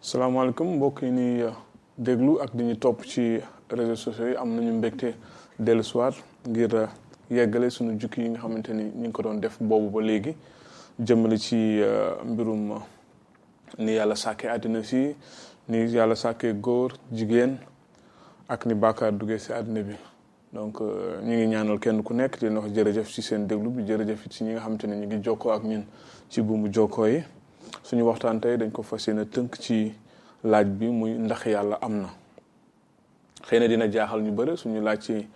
salaamaaleykum mbokk yi ñuy déglu ak di ñu topp ci réseaux sociaux yi am nañu mbégte dellu soir ngir yeggale suñu jukki yi nga xamante ni ñu ngi ko doon def boobu ba léegi jëmale ci mbirum ni yàlla sàkkee àddina si ni yàlla sàkkee góor jigéen ak ni bàkkaar duggee si àddina bi donc ñu ngi ñaanal kenn ku nekk di leen wax jërëjëf ci seen déglu bi jërëjëf ci ñi nga xamante ne ñu ngi jokkoo ak ñun ci buumu jokkoo yi suñu waxtaan tey dañ ko fas yéene tënk ci laaj bi muy ndax yàlla am na xëy na dina jaaxal ñu bëri suñu laaj ci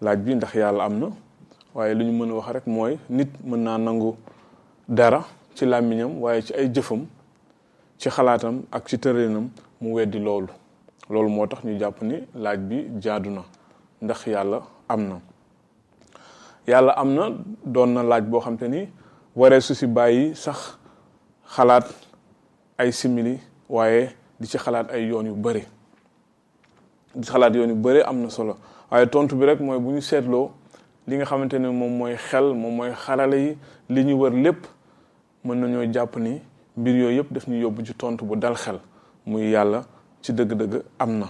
laaj bi ndax yàlla am na waaye lu ñu mën a wax rek mooy nit mën naa nangu dara ci làmmiñam waaye ci ay jëfam ci xalaatam ak ci tëralinam mu weddi loolu loolu moo tax ñu jàpp ni laaj bi jaadu na ndax yàlla am na yàlla am na doon na laaj boo xam te ni waree su si bàyyi sax xalaat ay simili waaye di ci xalaat ay yoon yu bëri di ci xalaat yoon yu bëri am na solo waaye tontu bi rek mooy bu ñu seetloo li nga xamante ne moom mooy xel moom mooy xarala yi li ñu wër lépp mën nañoo jàpp ni mbir yooyu yëpp daf ñu yóbbu ci tontu bu dal xel muy yàlla ci dëgg-dëgg am na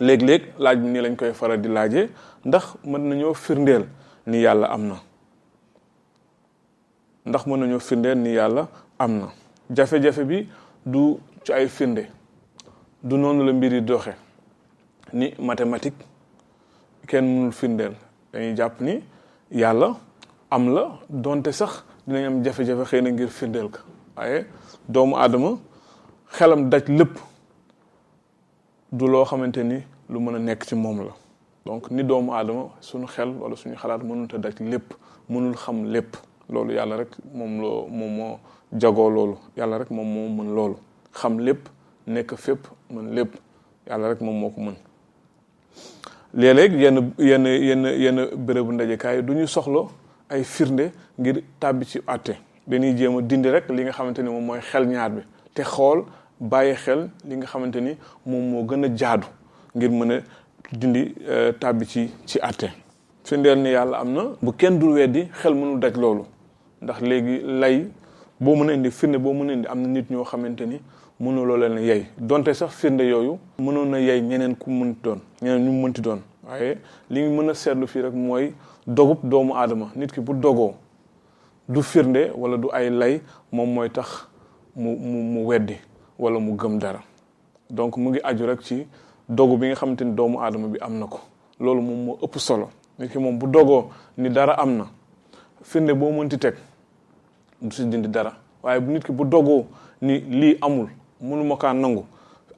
léeg-léeg laaj bi nii lañ koy faral di laajee ndax mën nañoo firndeel ni yàlla am na ndax mën nañoo firndeel ni yàlla am na jafe-jafe bi du ci ay firnde du noonu la mbir yi doxe ni mathématique kenn mënul firndeel dañuy jàpp ni yàlla am la donte sax dinañ am jafe-jafe xëy na ngir firndeel ko waaye doomu aadama xelam daj lépp du loo xamante ni lu mën a nekk ci moom la donc ni doomu aadama suñu xel wala suñu xalaat mënut a daj lépp mënul xam lépp loolu yàlla rek moom loo moom moo jagoo loolu yàlla rek moom moo mën loolu xam lépp nekk fépp mën lépp yàlla rek moom moo ko mën léeg-léeg yenn yenn yenn yenn bérébu ndajekaay du ñu soxla ay firnde ngir tàbbi ci àtte dañuy jéem a dindi rek li nga xamante ni moom mooy xel ñaar bi te xool bàyyi xel li nga xamante ni moom moo gën a jaadu ngir mën a dindi tàbbi ci ci àtte firndeel ni yàlla am na bu kenn dul weddi xel mënul daj loolu ndax léegi lay boo mën a indi firnde boo mën a indi am na nit ñoo xamante ni mënuloo leen yey donte sax firnde yooyu mënoon na yey ñeneen ku mënti doon ñeneen ñu mënti doon waaye li ngi mën a seetlu fii rek mooy dogub doomu aadama nit ki bu dogoo du firnde wala du ay lay moom mooy tax mu mu mu weddi wala mu gëm dara donc mu ngi aju rek ci dogu bi nga xamante ni doomu aadama bi am na ko loolu moom moo ëpp solo nit ki moom bu dogoo ni dara am na firnde boo mënti teg du si dindi dara waaye bu nit ki bu dogoo ni lii amul mënuma kaa nangu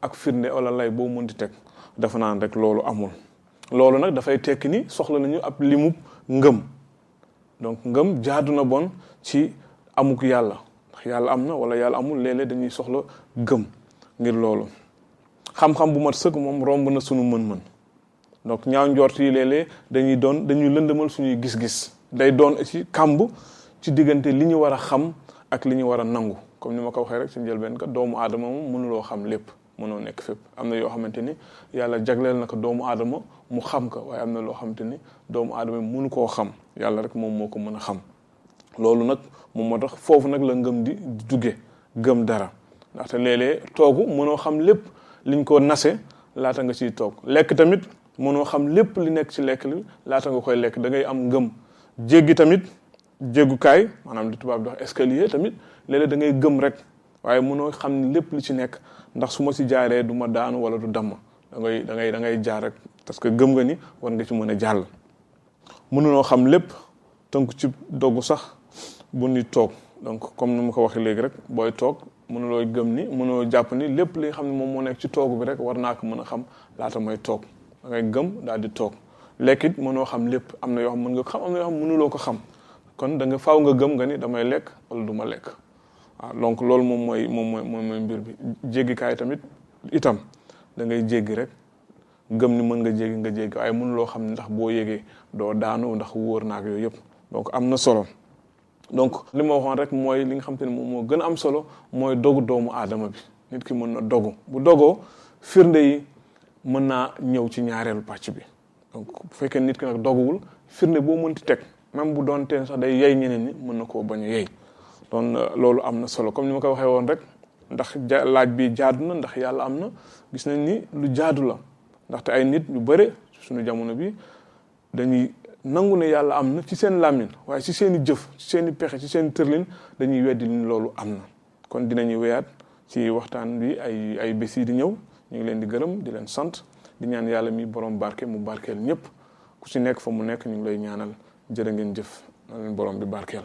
ak firnde wala lay boo mënti teg dafa naan rek loolu amul loolu nag dafay tekki ni soxla nañu ab limub ngëm donc ngëm jaadu na bon ci amuk yàlla ndax yàlla am na wala yàlla amul léeg-léeg dañuy soxla gëm ngir loolu xam-xam bu mat sëkk moom romb na sunu mën-mën donc ñaaw njort yi léeg-léeg dañuy doon dañuy lëndëmal suñuy gis-gis day doon ci kàmb ci diggante li ñu war a xam ak li ñu war a nangu comme ni ma ko waxee rek ci njëlbeen ka doomu aadama moom mënuloo xam lépp mënoo nekk fépp am na yoo xamante ni yàlla jagleel na ko doomu aadama mu xam ko waaye am na loo xamante ni doomu aadama mënu koo xam yàlla rek moom moo ko mën a xam loolu nag moom moo tax foofu nag la ngëm di duggee gëm dara ndaxte léeg-léeg toogu mënoo xam lépp liñ ko nase laata nga ciy toog lekk tamit mënoo xam lépp li nekk ci lekk li laata nga koy lekk da ngay am ngëm jéggi tamit jéggukaay maanaam li tubaab di wax escalier tamit léeg-léeg da ngay gëm rek waaye mënoo xam ni lépp li ci nekk ndax su ma si jaaree du ma daanu wala du damm da ngay da ngay da ngay jaar rek parce que gëm nga ni war nga ci mën a jàll mënunoo xam lépp tënk ci dogg sax bu ni toog donc comme ni ma ko waxee léegi rek booy toog mënuloo gëm ni mënuloo jàpp ni lépp li xam ne moom moo nekk ci toog bi rek war naa ko mën a xam laata may toog da ngay gëm daal di toog lekk it mënoo xam lépp am na yoo xam mën nga ko xam am na yoo xam mënuloo ko xam kon da nga faaw nga gëm nga ni damay lekk wala du ma lekk waaw donc loolu moom mooy moom mooy moom mooy mbir bi jéggikaay tamit itam da ngay jéggi rek gëm ni mën nga jéggi nga jéggi waaye mën loo xam ne ndax boo yégee doo daanu ndax wóor naak yooyu yëpp donc am na solo donc li ma waxoon rek mooy li nga xam te ne moom moo gën a am solo mooy dogu doomu aadama bi nit ki mën na dogu bu dogoo firnde yi mën naa ñëw ci ñaareelu pàcc bi donc bu fekkee nit ki nag doguwul firnde boo mënti teg même bu doon teen sax day yey ñeneen ñi mën na koo bañ a yey doon loolu am na solo comme ni ma ko waxee woon rek ndax ja laaj bi jaadu na ndax yàlla am na gis nañ ni lu jaadu la ndaxte ay nit ñu bëre suñu jamono bi dañuy nangu ne yàlla am na ci seen làmmiñ waaye ci seen i jëf ci seen i pexe ci seen i tërlin dañuy weddi ni loolu am na kon dinañu wéyaat ci waxtaan bi ay ay bés yi di ñëw ñu ngi leen di gërëm di leen sant di ñaan yàlla mi borom barke mu barkeel ñëpp ku ci nekk fa mu nekk ñu ngi lay ñaanal jërë ngeen jëf na leen borom bi barkeel.